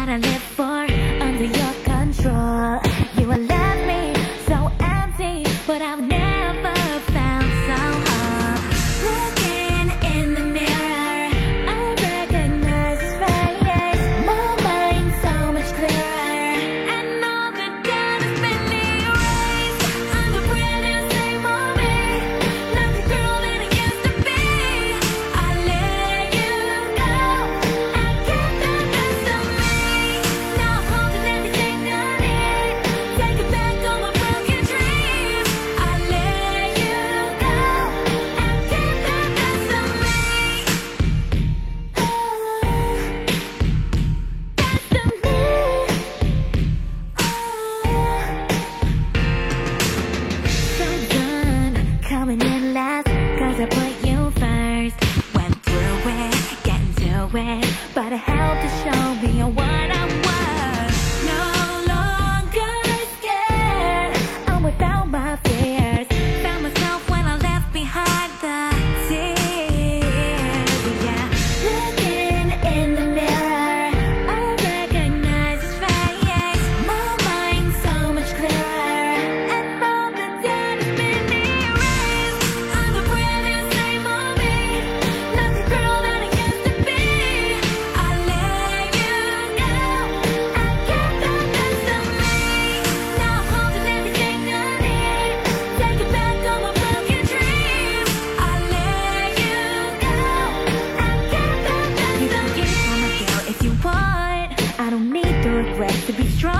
what I live for. rest to be strong.